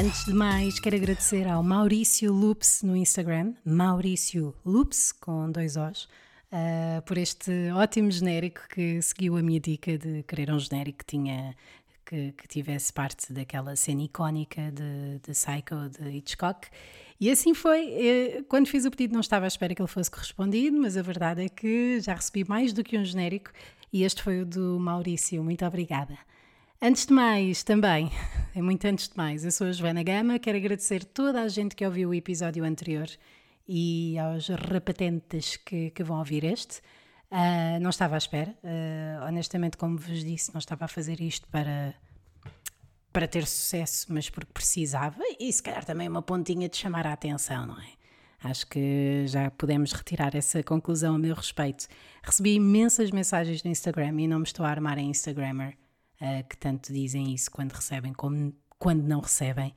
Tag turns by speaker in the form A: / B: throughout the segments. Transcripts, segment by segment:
A: Antes de mais, quero agradecer ao Maurício Loops no Instagram, Maurício Loops, com dois Os, uh, por este ótimo genérico que seguiu a minha dica de querer um genérico que tinha que, que tivesse parte daquela cena icónica de, de Psycho de Hitchcock. E assim foi. Eh, quando fiz o pedido, não estava à espera que ele fosse correspondido, mas a verdade é que já recebi mais do que um genérico e este foi o do Maurício. Muito obrigada. Antes de mais, também, é muito antes de mais, eu sou a Joana Gama, quero agradecer toda a gente que ouviu o episódio anterior e aos repetentes que, que vão ouvir este. Uh, não estava à espera, uh, honestamente, como vos disse, não estava a fazer isto para, para ter sucesso, mas porque precisava e se calhar também uma pontinha de chamar a atenção, não é? Acho que já podemos retirar essa conclusão a meu respeito. Recebi imensas mensagens no Instagram e não me estou a armar em Instagrammer uh, que tanto dizem isso quando recebem como quando não recebem.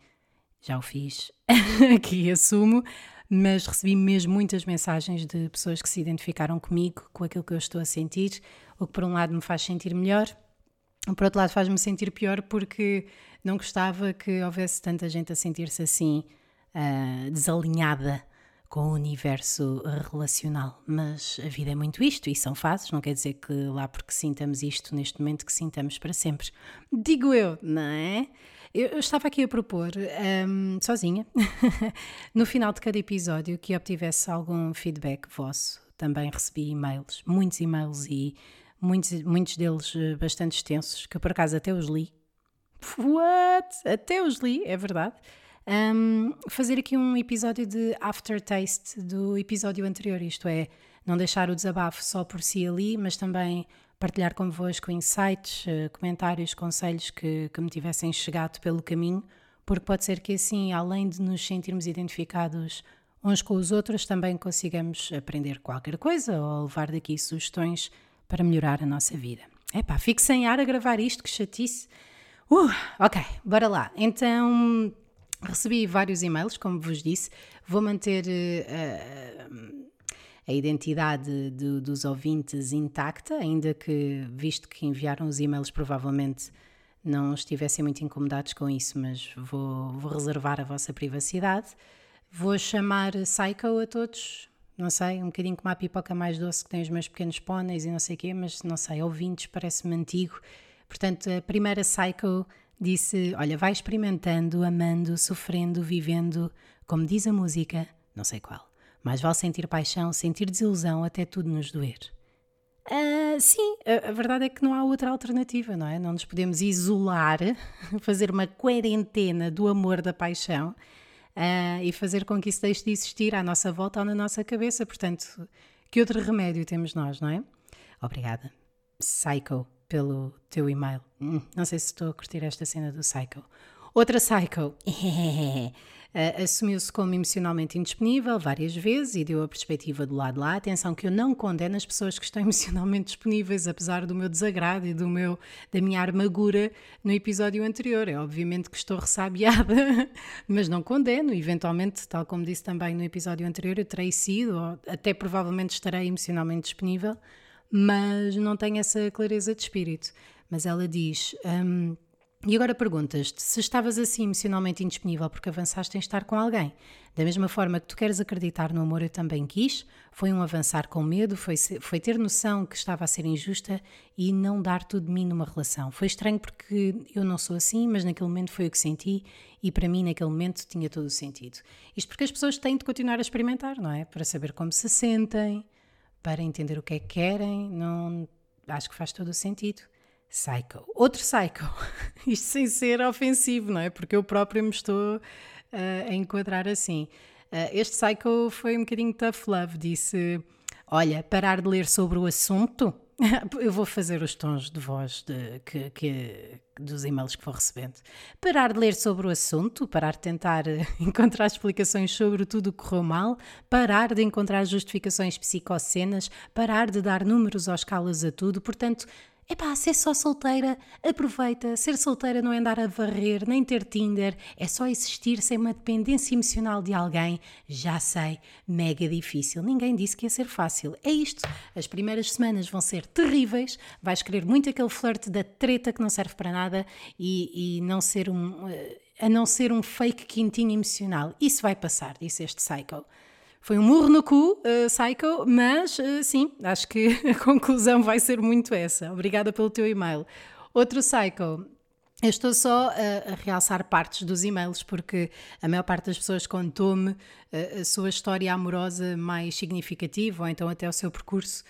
A: Já o fiz, aqui assumo, mas recebi mesmo muitas mensagens de pessoas que se identificaram comigo, com aquilo que eu estou a sentir, o que por um lado me faz sentir melhor, por outro lado faz-me sentir pior porque não gostava que houvesse tanta gente a sentir-se assim, uh, desalinhada com o universo relacional. Mas a vida é muito isto e são fases, não quer dizer que lá porque sintamos isto neste momento que sintamos para sempre. Digo eu, não é? Eu estava aqui a propor, um, sozinha, no final de cada episódio, que obtivesse algum feedback vosso. Também recebi e-mails, muitos e-mails e muitos, muitos deles eh, bastante extensos, que por acaso até os li. What? Até os li, é verdade um, fazer aqui um episódio de aftertaste do episódio anterior, isto é, não deixar o desabafo só por si ali, mas também partilhar convosco insights, eh, comentários, conselhos que, que me tivessem chegado pelo caminho, porque pode ser que assim, além de nos sentirmos identificados uns com os outros, também consigamos aprender qualquer coisa ou levar daqui sugestões para melhorar a nossa vida. Epá, fico sem ar a gravar isto, que chatice. Uh, ok, bora lá. Então, Recebi vários e-mails, como vos disse, vou manter uh, a identidade de, dos ouvintes intacta, ainda que, visto que enviaram os e-mails, provavelmente não estivessem muito incomodados com isso, mas vou, vou reservar a vossa privacidade. Vou chamar Psycho a todos, não sei, um bocadinho como a pipoca mais doce que tem os meus pequenos póneis e não sei o quê, mas não sei, ouvintes, parece-me antigo. Portanto, a primeira Psycho disse: Olha, vai experimentando, amando, sofrendo, vivendo, como diz a música, não sei qual. Mas vale sentir paixão, sentir desilusão até tudo nos doer. Uh, sim, a, a, verdade é que não há outra alternativa, não é? Não nos podemos isolar, fazer uma quarentena do amor, da paixão uh, e fazer com que isso deixe de existir à nossa volta ou na nossa cabeça. Portanto, que outro remédio temos nós, não é? Obrigada. Psycho pelo teu e-mail. Hum, não sei se estou a curtir esta cena do Psycho. Outra Psycho. Uh, assumiu-se como emocionalmente indisponível várias vezes e deu a perspectiva do lado lá. Atenção que eu não condeno as pessoas que estão emocionalmente disponíveis, apesar do meu desagrado e do meu, da minha armadura no episódio anterior. É obviamente que estou ressabiada, mas não condeno. Eventualmente, tal como disse também no episódio anterior, eu terei sido, ou até provavelmente estarei emocionalmente disponível, mas não tenho essa clareza de espírito. Mas ela diz. Um, e agora perguntas-te se estavas assim emocionalmente indisponível porque avançaste em estar com alguém. Da mesma forma que tu queres acreditar no amor, eu também quis. Foi um avançar com medo, foi, foi ter noção que estava a ser injusta e não dar tudo de mim numa relação. Foi estranho porque eu não sou assim, mas naquele momento foi o que senti e para mim naquele momento tinha todo o sentido. Isto porque as pessoas têm de continuar a experimentar, não é? Para saber como se sentem, para entender o que é que querem, não, acho que faz todo o sentido. Psycho. Outro psycho. Isto sem ser ofensivo, não é? Porque eu próprio me estou uh, a enquadrar assim. Uh, este psycho foi um bocadinho tough love. Disse: Olha, parar de ler sobre o assunto Eu vou fazer os tons de voz de, que, que, dos e-mails que vou recebendo. Parar de ler sobre o assunto, parar de tentar eh, encontrar explicações sobre tudo o que correu mal, parar de encontrar justificações psicocenas, parar de dar números ou escalas a tudo. Portanto, Epá, ser só solteira, aproveita. Ser solteira não é andar a varrer, nem ter Tinder, é só existir sem uma dependência emocional de alguém. Já sei, mega difícil. Ninguém disse que ia ser fácil. É isto. As primeiras semanas vão ser terríveis, vais querer muito aquele flerte da treta que não serve para nada e, e não ser um. a não ser um fake quintinho emocional. Isso vai passar, disse este Psycho. Foi um murro no cu, uh, Psycho, mas uh, sim, acho que a conclusão vai ser muito essa. Obrigada pelo teu e-mail. Outro Psycho. Eu estou só a, a, realçar partes dos e-mails porque a maior parte das pessoas contou-me a, a sua história amorosa mais significativa ou então até o seu percurso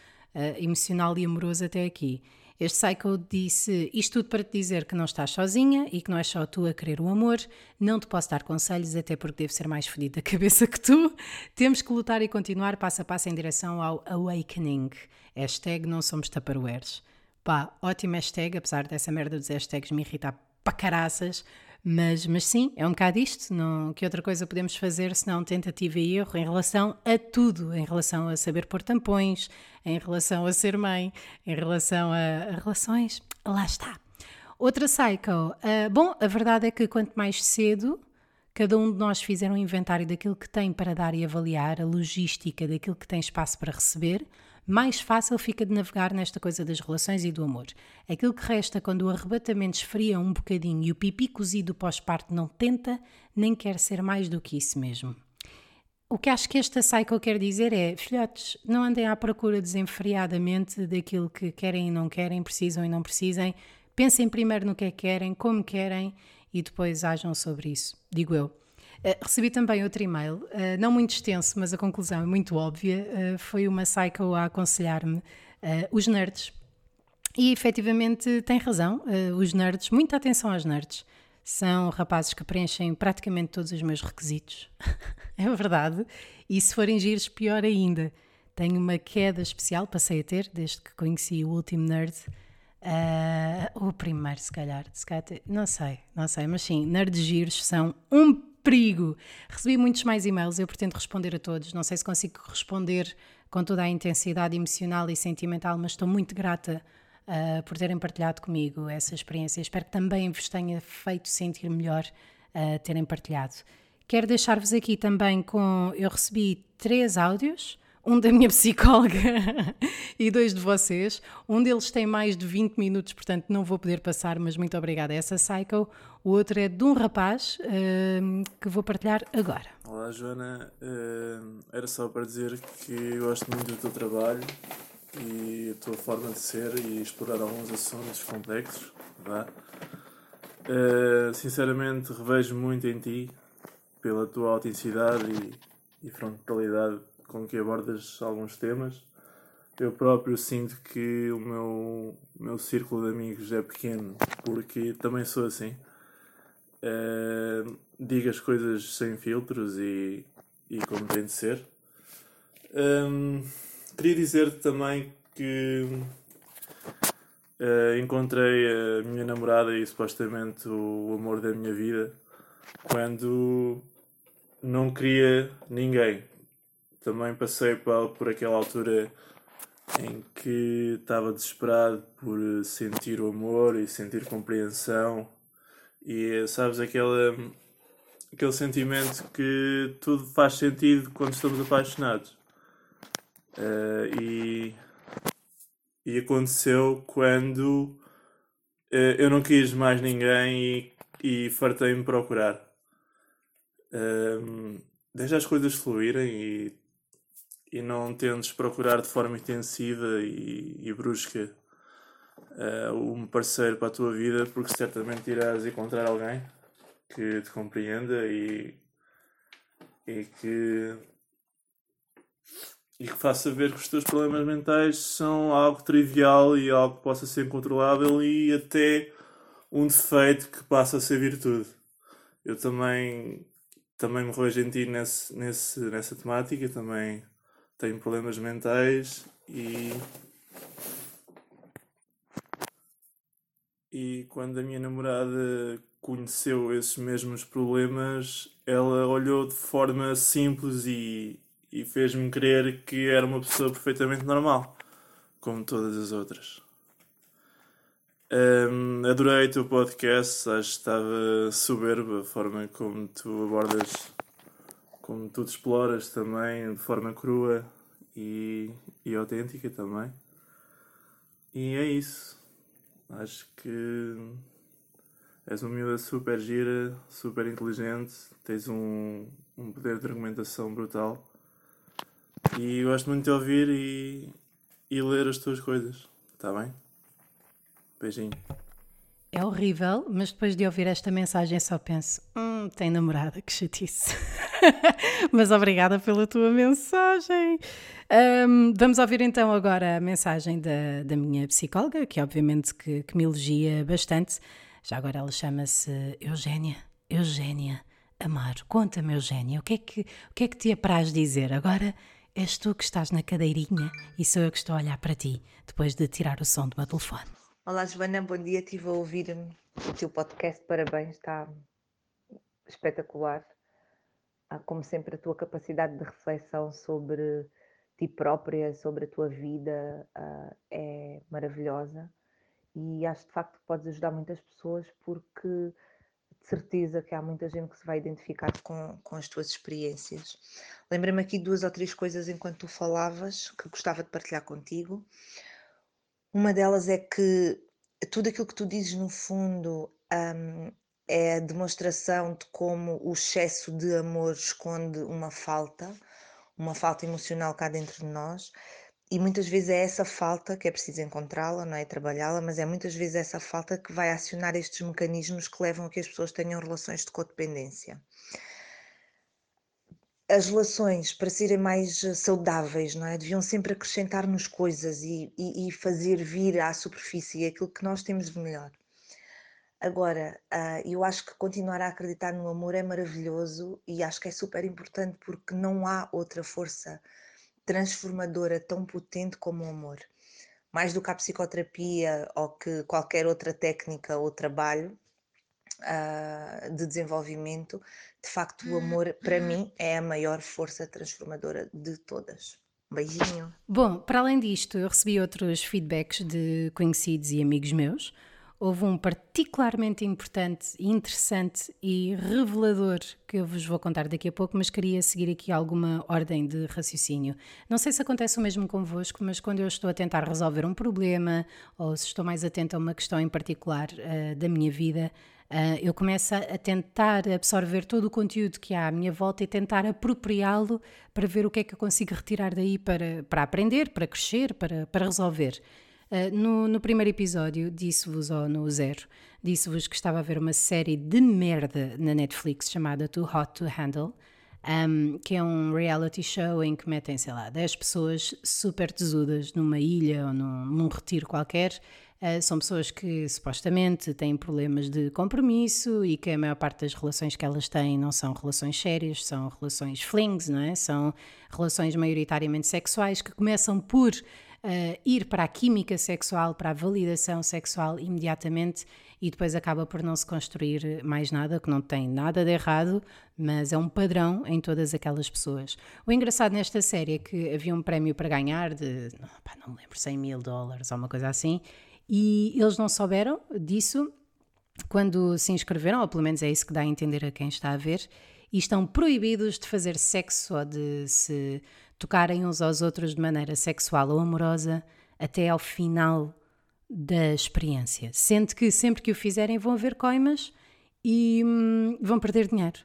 A: emocional e amoroso até aqui. Este Psycho disse isto tudo para te dizer que não estás sozinha e que não és só tu a querer o amor. Não te posso dar conselhos, até porque devo ser mais fodido da cabeça que tu. Temos que lutar e continuar passo a passo em direção ao awakening. Hashtag não somos taparoeiros. Pá, ótimo hashtag, apesar dessa merda dos hashtags me irritar para caraças. Mas, mas sim, é um bocado isto. Não, que outra coisa podemos fazer senão tentativa e erro em relação a tudo, em relação a saber pôr tampões, em relação a ser mãe, em relação a, a relações. Lá está. Outra cycle. Uh, bom, a verdade é que quanto mais cedo cada um de nós fizer um inventário daquilo que tem para dar e avaliar, a logística daquilo que tem espaço para receber, mais fácil fica de navegar nesta coisa das relações e do amor. Aquilo que resta quando o arrebatamento esfria um bocadinho e o pipi cozido pós-parto não tenta, nem quer ser mais do que isso mesmo. O que acho que esta cycle quer dizer é, filhotes, não andem à procura desenfreadamente daquilo que querem e não querem, precisam e não precisem. Pensem primeiro no que é que querem, como querem e depois ajam sobre isso, digo eu. Uh, recebi também outro e-mail, uh, não muito extenso, mas a conclusão é muito óbvia. Uh, foi uma psycho a aconselhar-me os nerds. E efetivamente tem razão, os nerds, muita atenção aos nerds. São rapazes que preenchem praticamente todos os meus requisitos. é verdade. E se forem giros, pior ainda. Tenho uma queda especial, passei a ter, desde que conheci o último nerd. Uh, o primeiro, se calhar, se calhar, não sei, não sei, mas sim, nerds giros são um perigo. Recebi muitos mais e-mails, eu pretendo responder a todos. Não sei se consigo responder com toda a intensidade emocional e sentimental, mas estou muito grata uh, por terem partilhado comigo essa experiência. Espero que também vos tenha feito sentir melhor uh, terem partilhado. Quero deixar-vos aqui também com. Eu recebi três áudios um da minha psicóloga e dois de vocês. Um deles tem mais de 20 minutos, portanto não vou poder passar, mas muito obrigada a essa Psycho. O outro é de um rapaz uh, que vou partilhar agora.
B: Olá, Joana. Uh, era só para dizer que gosto muito do teu trabalho e a tua forma de ser e explorar alguns assuntos complexos. Vá. Uh, sinceramente, revejo muito em ti pela tua autenticidade e, e frontalidade com que abordas alguns temas. Eu próprio sinto que o meu, meu círculo de amigos é pequeno, porque também sou assim. Uh, digo as coisas sem filtros e, e como tem de ser. Um, queria dizer-te também que uh, encontrei a minha namorada e supostamente o amor da minha vida quando não queria ninguém também passei por aquela altura em que estava desesperado por sentir o amor e sentir compreensão. E sabes aquele, aquele sentimento que tudo faz sentido quando estamos apaixonados. Uh, e, e aconteceu quando uh, eu não quis mais ninguém e, e fartei-me procurar. Uh, deixa as coisas fluírem e e não tentes procurar de forma intensiva e, e brusca uh, um parceiro para a tua vida, porque certamente irás encontrar alguém que te compreenda e, e que e que faça ver que os teus problemas mentais são algo trivial e algo que possa ser controlável e até um defeito que passa a ser virtude. Eu também também me ti nesse, nesse, nessa temática, também tenho problemas mentais e. E quando a minha namorada conheceu esses mesmos problemas, ela olhou de forma simples e, e fez-me crer que era uma pessoa perfeitamente normal, como todas as outras. Um, adorei o teu podcast, acho que estava soberba a forma como tu abordas, como tu te exploras também, de forma crua e, e autêntica também. E é isso. Acho que és uma miúda super gira, super inteligente, tens um, um poder de argumentação brutal. E gosto muito de ouvir e, e ler as tuas coisas, está bem? Beijinho.
A: É horrível, mas depois de ouvir esta mensagem só penso: hum, tem namorada, que chatice. mas obrigada pela tua mensagem. Um, vamos ouvir então agora a mensagem da, da minha psicóloga, que obviamente que, que me elogia bastante. Já agora ela chama-se Eugénia. Eugénia Amaro. Conta-me, Eugénia, o que, é que, o que é que te apraz dizer? Agora és tu que estás na cadeirinha e sou eu que estou a olhar para ti, depois de tirar o som do meu telefone.
C: Olá, Joana, bom dia. Estive a ouvir o teu podcast, parabéns, está espetacular. Como sempre, a tua capacidade de reflexão sobre ti própria, sobre a tua vida, é maravilhosa. E acho de facto que podes ajudar muitas pessoas porque de certeza que há muita gente que se vai identificar com, com as tuas experiências. Lembrei-me aqui duas ou três coisas enquanto tu falavas que gostava de partilhar contigo. Uma delas é que tudo aquilo que tu dizes, no fundo, um, é a demonstração de como o excesso de amor esconde uma falta, uma falta emocional cá dentro de nós. E muitas vezes é essa falta que é preciso encontrá-la, não é trabalhá-la, mas é muitas vezes essa falta que vai acionar estes mecanismos que levam a que as pessoas tenham relações de codependência as relações, para serem mais eh, saudáveis, não é? Deviam sempre acrescentar-nos coisas e, e, e, fazer vir à superfície aquilo que nós temos de melhor. Agora, uh, eu acho que continuar a acreditar no amor é maravilhoso e acho que é super importante porque não há outra força transformadora tão potente como o amor. Mais do que a psicoterapia ou que qualquer outra técnica ou trabalho, uh, de desenvolvimento, de facto, o amor, para mim, é a maior força transformadora de todas. Beijinho.
A: Bom, para além disto, eu recebi outros feedbacks de conhecidos e amigos meus. Houve um particularmente importante, interessante e revelador que eu vos vou contar daqui a pouco, mas queria seguir aqui alguma ordem de raciocínio. Não sei se acontece o mesmo convosco, mas quando eu estou a tentar resolver um problema ou se estou mais atenta a uma questão em particular uh, da minha vida, Uh, eu começo a tentar absorver todo o conteúdo que há à minha volta e tentar apropriá-lo para ver o que é que eu consigo retirar daí para, para aprender, para crescer, para, para resolver. Uh, no, no, primeiro episódio, disse-vos, ou no zero, disse-vos que estava a ver uma série de merda na Netflix chamada Too Hot to Handle, um, que é um reality show em que metem, sei lá, 10 pessoas super tesudas numa ilha ou num, num retiro qualquer Uh, são pessoas que supostamente têm problemas de compromisso e que a maior parte das relações que elas têm não são relações sérias, são relações flings, não é? São relações maioritariamente sexuais que começam por uh, ir para a química sexual, para a validação sexual imediatamente e depois acaba por não se construir mais nada, que não tem nada de errado, mas é um padrão em todas aquelas pessoas. O engraçado nesta série é que havia um prémio para ganhar de, não me lembro, 100 mil dólares ou uma coisa assim, e eles não souberam disso quando se inscreveram, ou pelo menos é isso que dá a entender a quem está a ver, e estão proibidos de fazer sexo ou de se tocarem uns aos outros de maneira sexual ou amorosa até ao final da experiência. Sendo que sempre que o fizerem vão haver coimas e hum, vão perder dinheiro.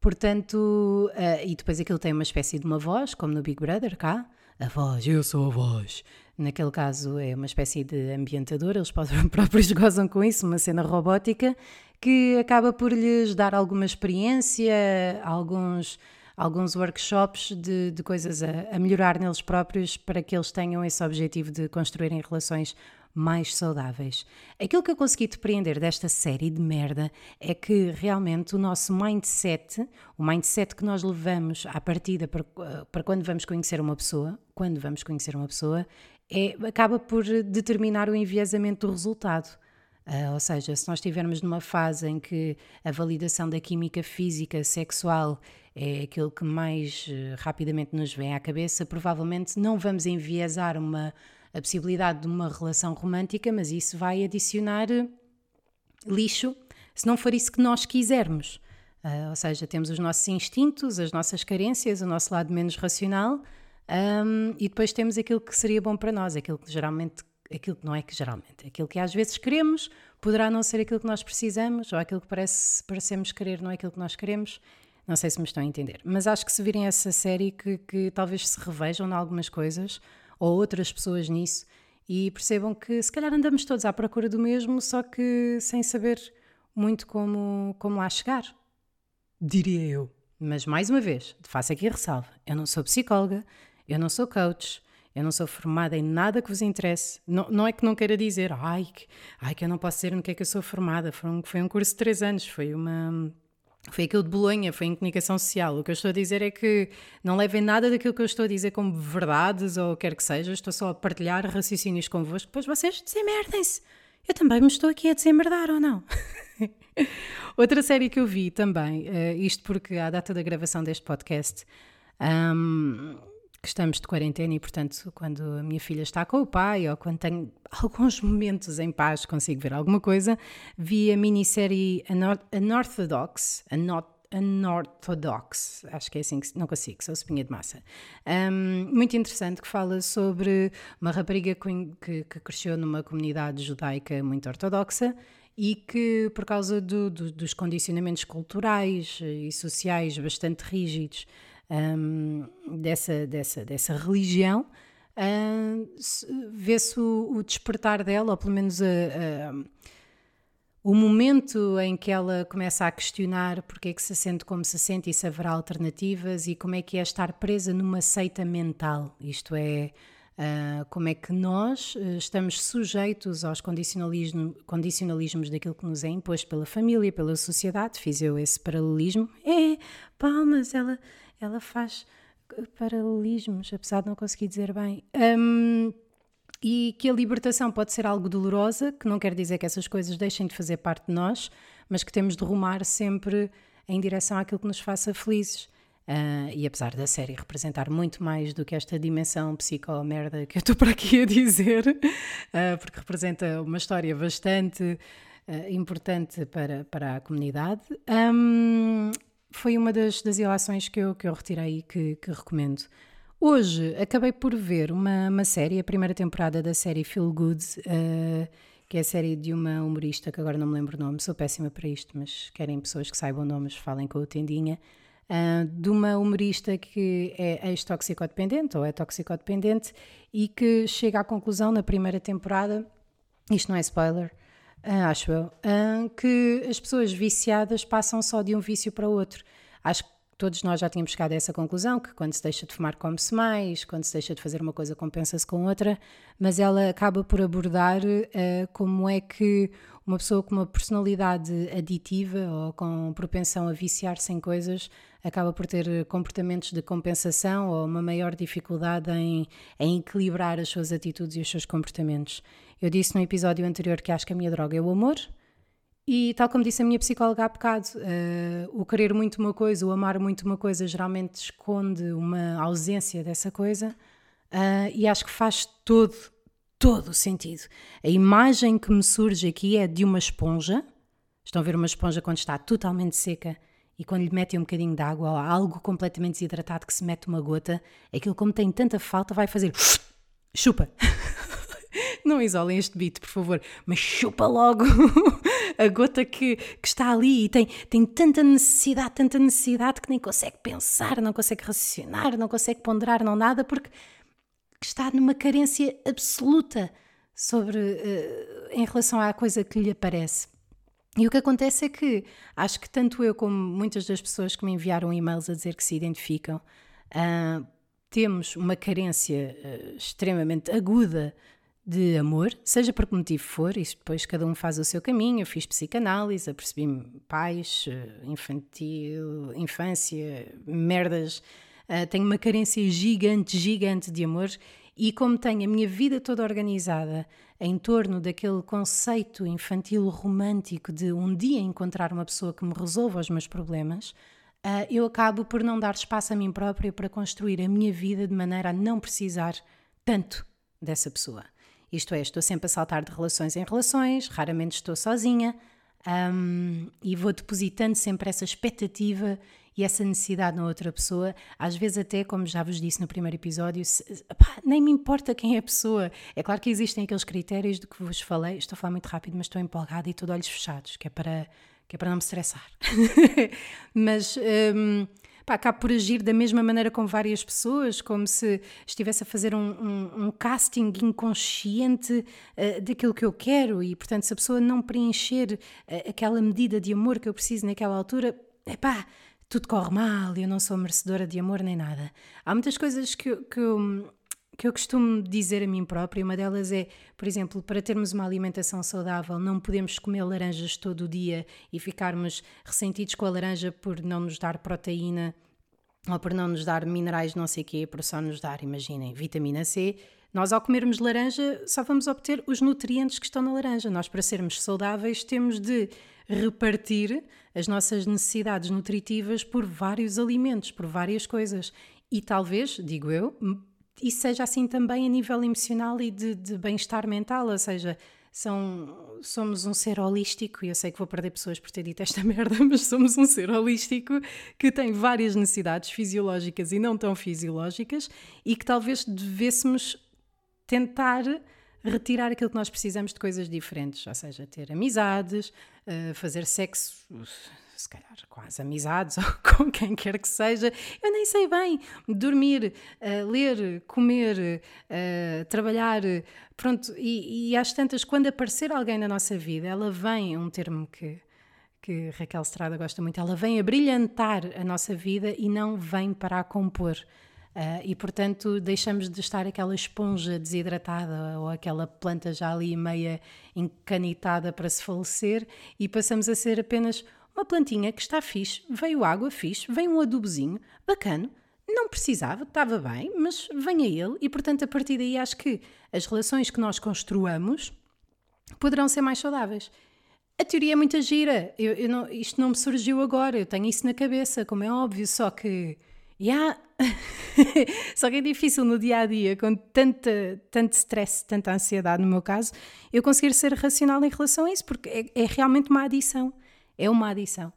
A: Portanto, uh, e depois aquilo tem uma espécie de uma voz, como no Big Brother cá, a voz, eu sou a voz. Naquele caso é uma espécie de ambientador, eles próprios gozam com isso, uma cena robótica que acaba por lhes dar alguma experiência, alguns, alguns workshops de, de coisas a, a melhorar neles próprios para que eles tenham esse objetivo de construírem relações mais saudáveis. Aquilo que eu consegui depreender desta série de merda é que realmente o nosso mindset, o mindset que nós levamos à partida para, para quando vamos conhecer uma pessoa, quando vamos conhecer uma pessoa, é, acaba por determinar o enviesamento do resultado. Uh, ou seja, se nós estivermos numa fase em que a validação da química física sexual é aquilo que mais uh, rapidamente nos vem à cabeça, provavelmente não vamos enviesar uma a possibilidade de uma relação romântica, mas isso vai adicionar lixo se não for isso que nós quisermos. Uh, ou seja, temos os nossos instintos, as nossas carências, o nosso lado menos racional um, e depois temos aquilo que seria bom para nós, aquilo que geralmente, aquilo que não é que geralmente, aquilo que às vezes queremos poderá não ser aquilo que nós precisamos ou aquilo que parece, parecemos querer não é aquilo que nós queremos. Não sei se me estão a entender, mas acho que se virem essa série que, que talvez se revejam em algumas coisas ou outras pessoas nisso e percebam que se calhar andamos todos à procura do mesmo, só que sem saber muito como, como lá chegar, diria eu. Mas mais uma vez, faço aqui a ressalva: eu não sou psicóloga, eu não sou coach, eu não sou formada em nada que vos interesse. Não, não é que não queira dizer, ai que, ai, que eu não posso dizer no que é que eu sou formada. Foi um, foi um curso de três anos, foi uma. Foi aquilo de Bolonha, foi em comunicação social. O que eu estou a dizer é que não levem nada daquilo que eu estou a dizer como verdades ou quer que seja, estou só a partilhar raciocínios convosco, depois vocês desemerdem-se. Eu também me estou aqui a desemmerdar ou não? Outra série que eu vi também, uh, isto porque à data da gravação deste podcast, um, que estamos de quarentena e, portanto, quando a minha filha está com o pai ou quando tenho alguns momentos em paz, consigo ver alguma coisa, vi a minissérie Unorthodox, Unorthodox, acho que é assim que não consigo, sou espinha de massa. Um, muito interessante, que fala sobre uma rapariga que, que cresceu numa comunidade judaica muito ortodoxa e que, por causa do, do, dos condicionamentos culturais e sociais bastante rígidos um, dessa, dessa, dessa religião, um, vê-se o, o, despertar dela, ou pelo menos a, a, o momento em que ela começa a questionar porque é que se sente como se sente e se haverá alternativas e como é que é estar presa numa seita mental, isto é Uh, como é que nós uh, estamos sujeitos aos condicionalismo, condicionalismos daquilo que nos é imposto pela família, pela sociedade. Fiz eu esse paralelismo. É, palmas, ela, ela faz paralelismos, apesar de não conseguir dizer bem. Um, e que a libertação pode ser algo dolorosa, que não quer dizer que essas coisas deixem de fazer parte de nós, mas que temos de rumar sempre em direção àquilo que nos faça felizes. Uh, e apesar da série representar muito mais do que esta dimensão psico-merda que eu estou para aqui a dizer, uh, porque representa uma história bastante uh, importante para, para a comunidade, um, foi uma das, das ilações que eu, que eu retirei e que, que recomendo. Hoje acabei por ver uma, uma série, a primeira temporada da série Feel Good, que é a série de uma humorista que agora não me lembro o nome, sou péssima para isto, mas querem pessoas que saibam nomes, falem com o Tendinha uh, de uma humorista que é ex-toxicodependente ou é toxicodependente e que chega à conclusão na primeira temporada, isto não é spoiler, uh, acho eu, que as pessoas viciadas passam só de um vício para outro. Acho que todos nós já tínhamos chegado a essa conclusão, que quando se deixa de fumar come-se mais, quando se deixa de fazer uma coisa compensa-se com outra, mas ela acaba por abordar uh, como é que uma pessoa com uma personalidade aditiva ou com propensão a viciar-se em coisas acaba por ter comportamentos de compensação ou uma maior dificuldade em, em equilibrar as suas atitudes e os seus comportamentos. Eu disse no episódio anterior que acho que a minha droga é o amor, e tal como disse a minha psicóloga há bocado, uh, o querer muito uma coisa, o amar muito uma coisa, geralmente esconde uma ausência dessa coisa, uh, e acho que faz todo, todo o sentido. A imagem que me surge aqui é de uma esponja. Estão a ver uma esponja quando está totalmente seca e quando lhe metem um bocadinho de água ou algo completamente desidratado que se mete uma gota, aquilo como tem tanta falta vai fazer chupa. Não isolem este beat, por favor, mas chupa logo a gota que, que está ali e tem, tem tanta necessidade, tanta necessidade que nem consegue pensar, não consegue raciocinar, não consegue ponderar, não nada, porque está numa carência absoluta sobre uh, em relação à coisa que lhe aparece. E o que acontece é que acho que tanto eu como muitas das pessoas que me enviaram e-mails a dizer que se identificam, uh, temos uma carência uh, extremamente aguda de amor, seja por que motivo for, isso depois cada um faz o seu caminho. Eu fiz psicanálise, apercebi-me pais, ah, infantil, infância, merdas. Uh, tenho uma carência gigante, gigante de amor e como tenho a minha vida toda organizada em torno daquele conceito infantil romântico de um dia encontrar uma pessoa que me resolva os meus problemas, uh, eu acabo por não dar espaço a mim própria para construir a minha vida de maneira a não precisar tanto dessa pessoa. Isto é, estou sempre a saltar de relações em relações, raramente estou sozinha um, e vou depositando sempre essa expectativa e essa necessidade na outra pessoa, às vezes até, como já vos disse no primeiro episódio, se, pá, nem me importa quem é a pessoa. É claro que existem aqueles critérios de que vos falei, estou a falar muito rápido, mas estou empolgada e de olhos fechados, que é para, que é para não me estressar. mas... Um, pá, acabo por agir da mesma maneira com várias pessoas, como se estivesse a fazer um, um, um casting inconsciente uh, daquilo que eu quero e, portanto, se a pessoa não preencher uh, aquela medida de amor que eu preciso naquela altura, é pá, tudo corre mal eu não sou merecedora de amor nem nada. Há muitas coisas que, que, eu, que eu costumo dizer a mim própria. Uma delas é, por exemplo, para termos uma alimentação saudável, não podemos comer laranjas todo o dia e ficarmos ressentidos com a laranja por não nos dar proteína ou por não nos dar minerais não sei quê, por só nos dar, imaginem, vitamina C. Nós, ao comermos laranja, só vamos obter os nutrientes que estão na laranja. Nós, para sermos saudáveis, temos de repartir as nossas necessidades nutritivas por vários alimentos, por várias coisas. E talvez, digo eu, isso seja assim também a nível emocional e de, de bem-estar mental, ou seja, são, somos um ser holístico, e eu sei que vou perder pessoas por ter dito esta merda, mas somos um ser holístico que tem várias necessidades fisiológicas e não tão fisiológicas, e que talvez devêssemos tentar retirar aquilo que nós precisamos de coisas diferentes, ou seja, ter amizades, uh, fazer sexo, se calhar com as amizades ou com quem quer que seja, eu nem sei bem, dormir, uh, ler, comer, uh, trabalhar, pronto, e, e às tantas, quando aparecer alguém na nossa vida, ela vem, um termo que que Raquel Estrada gosta muito, ela vem a brilhantar a nossa vida e não vem para a compor. Uh, e portanto deixamos de estar aquela esponja desidratada ou aquela planta já ali meia encanitada para se falecer e passamos a ser apenas uma plantinha que está fixe, veio água fixe, vem um adubozinho, bacana, não precisava, estava bem, mas venha ele e portanto a partir daí acho que as relações que nós construamos poderão ser mais saudáveis. A teoria é muita gira, eu, eu não, isto não me surgiu agora, eu tenho isso na cabeça, como é óbvio, só que Yeah. Só que é difícil no dia a dia, com tanta, tanto stress, tanta ansiedade, no meu caso, eu conseguir ser racional em relação a isso, porque é, é realmente uma adição. É uma adição.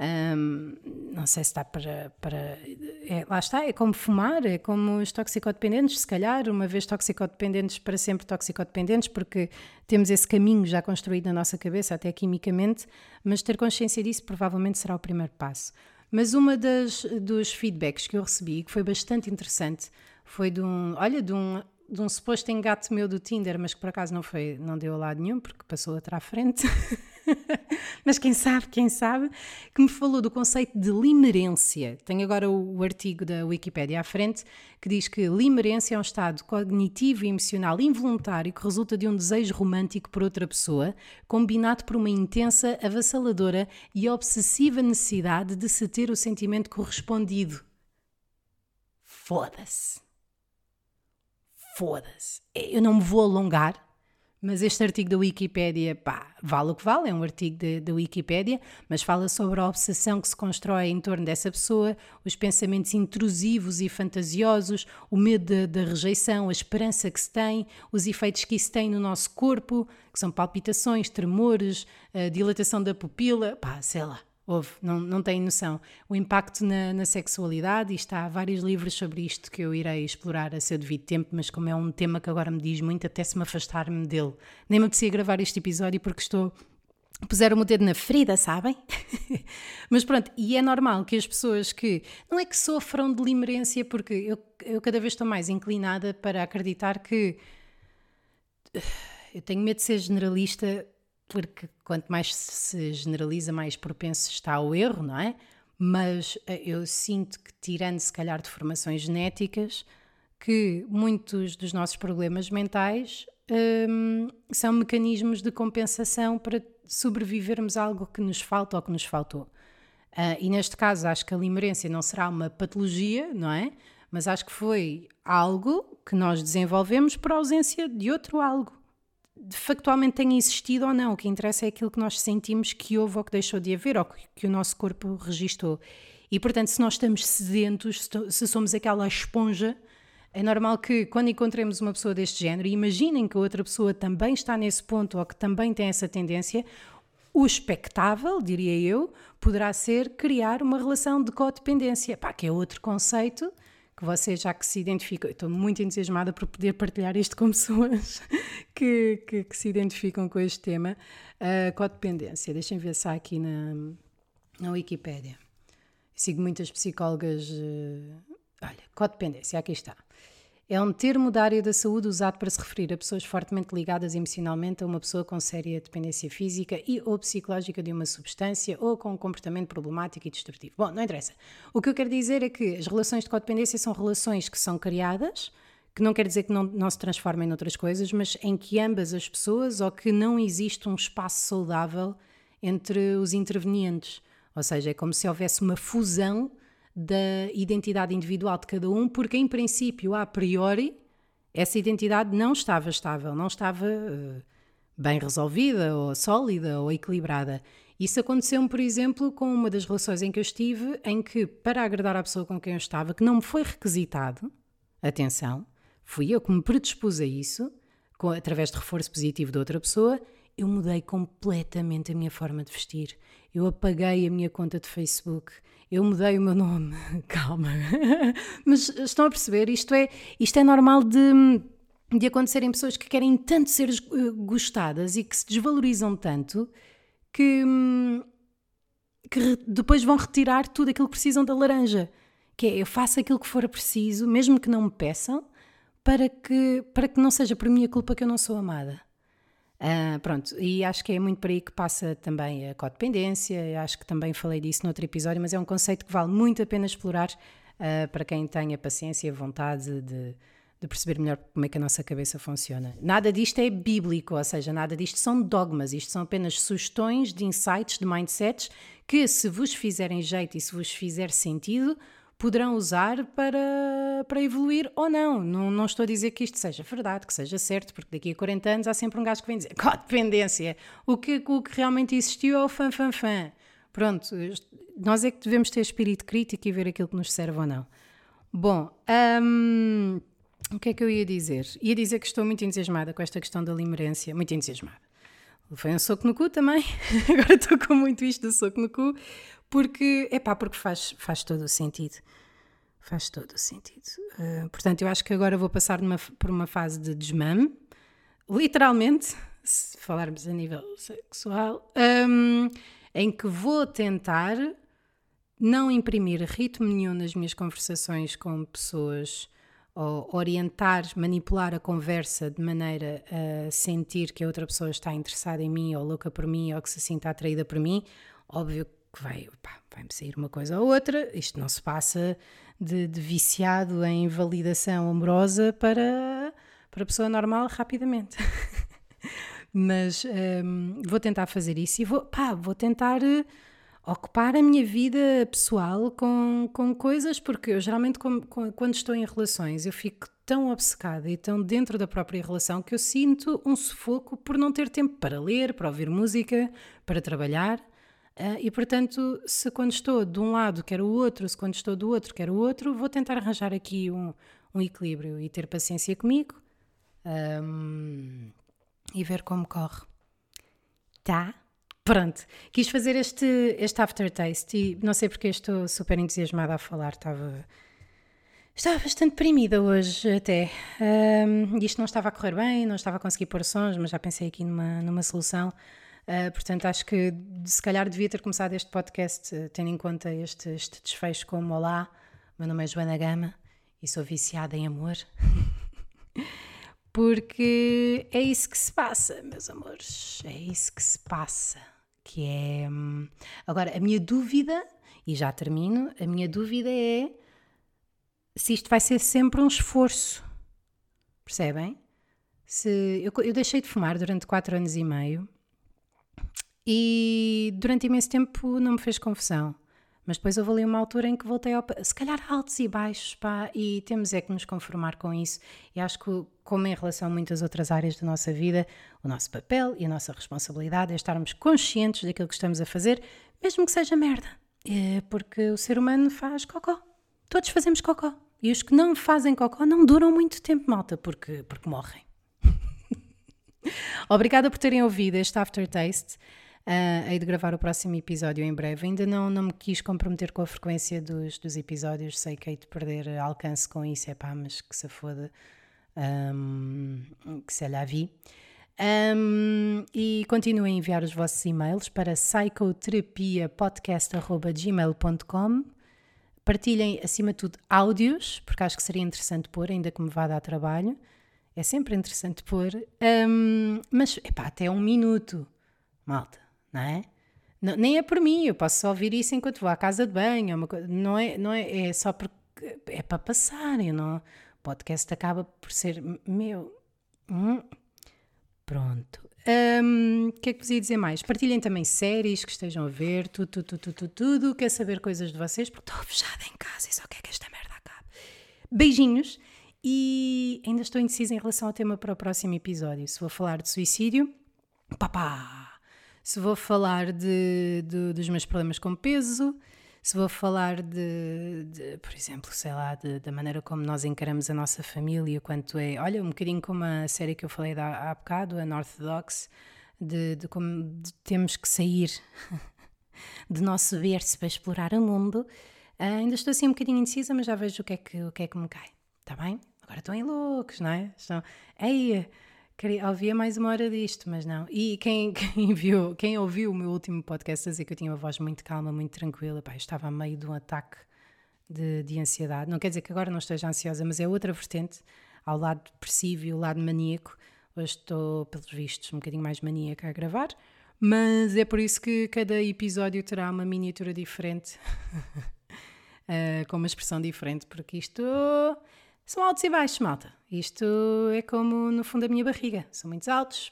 A: Um, não sei se está para. para é, lá está, é como fumar, é como os toxicodependentes, se calhar, uma vez toxicodependentes, para sempre toxicodependentes, porque temos esse caminho já construído na nossa cabeça, até quimicamente, mas ter consciência disso provavelmente será o primeiro passo. Mas uma das dos feedbacks que eu recebi, que foi bastante interessante, foi de um, olha, de um, de um suposto engate meu do Tinder, mas que por acaso não foi, não deu a lado nenhum, porque passou atrás à frente. mas quem sabe, quem sabe, que me falou do conceito de limerência. Tenho agora o, artigo da Wikipédia à frente, que diz que limerência é um estado cognitivo e emocional involuntário que resulta de um desejo romântico por outra pessoa, combinado por uma intensa, avassaladora e obsessiva necessidade de se ter o sentimento correspondido. Foda-se. Foda-se. Eu não me vou alongar mas este artigo da Wikipédia, pá, vale o que vale, é um artigo da Wikipédia, mas fala sobre a obsessão que se constrói em torno dessa pessoa, os pensamentos intrusivos e fantasiosos, o medo da rejeição, a esperança que se tem, os efeitos que isso tem no nosso corpo, que são palpitações, tremores, dilatação da pupila, pá, sei lá. Houve, não, não têm noção. O impacto na, na, sexualidade, e está há vários livros sobre isto que eu irei explorar a seu devido tempo, mas como é um tema que agora me diz muito, até se me afastar-me dele. Nem me apetecia gravar este episódio porque estou. Puseram o dedo na ferida, sabem? mas pronto, e é normal que as pessoas que. Não é que sofram de limerência, porque eu, eu cada vez estou mais inclinada para acreditar que. Eu tenho medo de ser generalista porque quanto mais se generaliza, mais propenso está ao erro, não é? Mas eh, eu sinto que, tirando se calhar de formações genéticas, que muitos dos nossos problemas mentais hum, são mecanismos de compensação para sobrevivermos a algo que nos falta ou que nos faltou. Uh, e neste caso, acho que a limerência não será uma patologia, não é? Mas acho que foi algo que nós desenvolvemos por ausência de outro algo factualmente tenha existido ou não. O que interessa é aquilo que nós sentimos que houve ou que deixou de haver, ou que o nosso corpo registou. E portanto, se nós estamos sedentos, se somos aquela esponja É normal que quando encontremos uma pessoa deste género, e imaginem que outra pessoa também está nesse ponto ou que também tem essa tendência, o expectável, diria eu, poderá ser criar uma relação de codependência, pá, que é outro conceito que vocês já que se identificam, estou muito entusiasmada por poder partilhar isto com pessoas que, que, que se identificam com este tema, a codependência. Deixem ver se há aqui na, na Wikipédia. sigo muitas psicólogas. Uh, olha, codependência, aqui está. É um termo da área da saúde usado para se referir a pessoas fortemente ligadas emocionalmente a uma pessoa com séria dependência física e ou psicológica de uma substância ou com um comportamento problemático e destrutivo. Bom, não interessa. O que eu quero dizer é que as relações de codependência são relações que são criadas, que não quer dizer que não, não se transformem em outras coisas, mas em que ambas as pessoas ou que não existe um espaço saudável entre os intervenientes. Ou seja, é como se houvesse uma fusão da identidade individual de cada um, porque em princípio, a priori, essa identidade não estava estável, não estava uh, bem resolvida, ou sólida, ou equilibrada. Isso aconteceu-me, por exemplo, com uma das relações em que eu estive, em que, para agradar a pessoa com quem eu estava, que não me foi requisitado, atenção, fui eu que me predispus a isso, com, através de reforço positivo de outra pessoa, eu mudei completamente a minha forma de vestir. Eu apaguei a minha conta de Facebook, eu mudei o meu nome, calma. Mas estão a perceber? Isto é, isto é normal de, de acontecer em pessoas que querem tanto ser eh, gostadas e que se desvalorizam tanto que, que depois vão retirar tudo aquilo que precisam da laranja. Que é, eu faço aquilo que for preciso, mesmo que não me peçam, para que, para que não seja por minha culpa que eu não sou amada. Uh, pronto, e acho que é muito por aí que passa também a codependência, acho que também falei disso no outro episódio, mas é um conceito que vale muito a pena explorar uh, para quem tenha paciência e vontade de, de, perceber melhor como é que a nossa cabeça funciona. Nada disto é bíblico, ou seja, nada disto são dogmas, isto são apenas sugestões de insights, de mindsets, que se vos fizerem jeito e se vos fizer sentido, poderão usar para, para evoluir ou não. não. Não estou a dizer que isto seja verdade, que seja certo, porque daqui a 40 anos há sempre um gajo que vem dizer codependência. O que, o que realmente existiu é o fã. Pronto, nós é que devemos ter espírito crítico e ver aquilo que nos serve ou não. Bom, hum, o que é que eu ia dizer? Ia dizer que estou muito entusiasmada com esta questão da limerência, muito entusiasmada. Foi um soco no cu também, agora estou com muito isto do soco no cu, porque, é pá, porque faz, faz todo o sentido. Faz todo o sentido. Uh, portanto, eu acho que agora vou passar numa, por uma fase de desmame, literalmente, se falarmos a nível sexual, um, em que vou tentar não imprimir ritmo nenhum nas minhas conversações com pessoas ou orientar, manipular a conversa de maneira a sentir que a outra pessoa está interessada em mim ou louca por mim ou que se sinta atraída por mim. Óbvio que vai, vai-me sair uma coisa ou outra. Isto não se passa de, de viciado em validação amorosa para, para pessoa normal rapidamente. Mas um, vou tentar fazer isso e vou, pá, vou tentar uh, ocupar a minha vida pessoal com, com coisas, porque eu geralmente, com, com, quando estou em relações, eu fico tão obcecada e tão dentro da própria relação que eu sinto um sufoco por não ter tempo para ler, para ouvir música, para trabalhar. Uh, e portanto, se quando estou de um lado quero o outro, se quando estou do outro quero o outro, vou tentar arranjar aqui um, um equilíbrio e ter paciência comigo um, e ver como corre. Tá? Pronto, quis fazer este, este aftertaste e não sei porque estou super entusiasmada a falar, estava. Estava bastante deprimida hoje até. Um, isto não estava a correr bem, não estava a conseguir pôr sons, mas já pensei aqui numa, numa solução. Uh, portanto, acho que se calhar devia ter começado este podcast uh, tendo em conta este, este desfecho como Olá, meu nome é Joana Gama e sou viciada em amor. Porque é isso que se passa, meus amores. É isso que se passa. Que é. Hum, agora, a minha dúvida, e já termino, a minha dúvida é se isto vai ser sempre um esforço. Percebem? Se, eu, eu deixei de fumar durante 4 anos e meio e durante imenso tempo não me fez confusão. Mas depois houve ali uma altura em que voltei ao. Se calhar altos e baixos, pá, e temos é que nos conformar com isso. E acho que, como em relação a muitas outras áreas da nossa vida, o nosso papel e a nossa responsabilidade é estarmos conscientes daquilo que estamos a fazer, mesmo que seja merda. É porque o ser humano faz cocó. Todos fazemos cocó. E os que não fazem cocó não duram muito tempo, malta, porque, porque morrem. Obrigada por terem ouvido este Aftertaste. Uh, hei de gravar o próximo episódio em breve. Ainda não, não me quis comprometer com a frequência dos, dos episódios. Sei que hei de perder alcance com isso. É pá, mas que se foda. Um, que se lá vi. Um, e continuem a enviar os vossos e-mails para psicoterapiapodcast.gmail.com Partilhem, acima de tudo, áudios, porque acho que seria interessante pôr, ainda que me vá dar trabalho. É sempre interessante pôr. Um, mas, epá, até um minuto, malta, não é? Não, nem é por mim, eu posso só ouvir isso enquanto vou à casa de banho. É uma não, é, não é, é só porque é para passar. Eu não, o podcast acaba por ser meu. Hum, pronto. O um, que é que vos ia dizer mais? Partilhem também séries que estejam a ver, tudo, tudo, tudo, tudo, tudo. Quer saber coisas de vocês? Porque estou fechada em casa e só quer que esta merda acabe. Beijinhos e ainda estou indecisa em relação ao tema para o próximo episódio. Se vou falar de suicídio, papá! Se vou falar de, de dos meus problemas com peso, se vou falar de, de, por exemplo, sei lá, de, da maneira como nós encaramos a nossa família, quanto é, olha, um bocadinho como a série que eu falei há, há bocado, a Northodox, de, de como temos que sair de nosso berço para explorar o mundo. Uh, ainda estou assim um bocadinho indecisa, mas já vejo o que é que, o que, é que me cai, está bem? Agora estão em loucos, não é? Estão, ei, Queria, ouvia mais uma hora disto, mas não. E quem, quem, viu, quem ouviu o meu último podcast a dizer que eu tinha uma voz muito calma, muito tranquila, pá, eu estava a meio de um ataque de, de ansiedade. Não quer dizer que agora não esteja ansiosa, mas é outra vertente, ao lado depressivo e ao lado maníaco. Hoje estou, pelos vistos, um bocadinho mais maníaca a gravar, mas é por isso que cada episódio terá uma miniatura diferente, uh, com uma expressão diferente, porque isto são altos e baixos, malta. Isto é como no fundo da minha barriga. São muitos altos,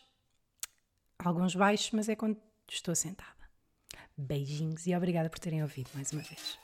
A: alguns baixos, mas é quando estou sentada. Beijinhos e obrigada por terem ouvido mais uma vez.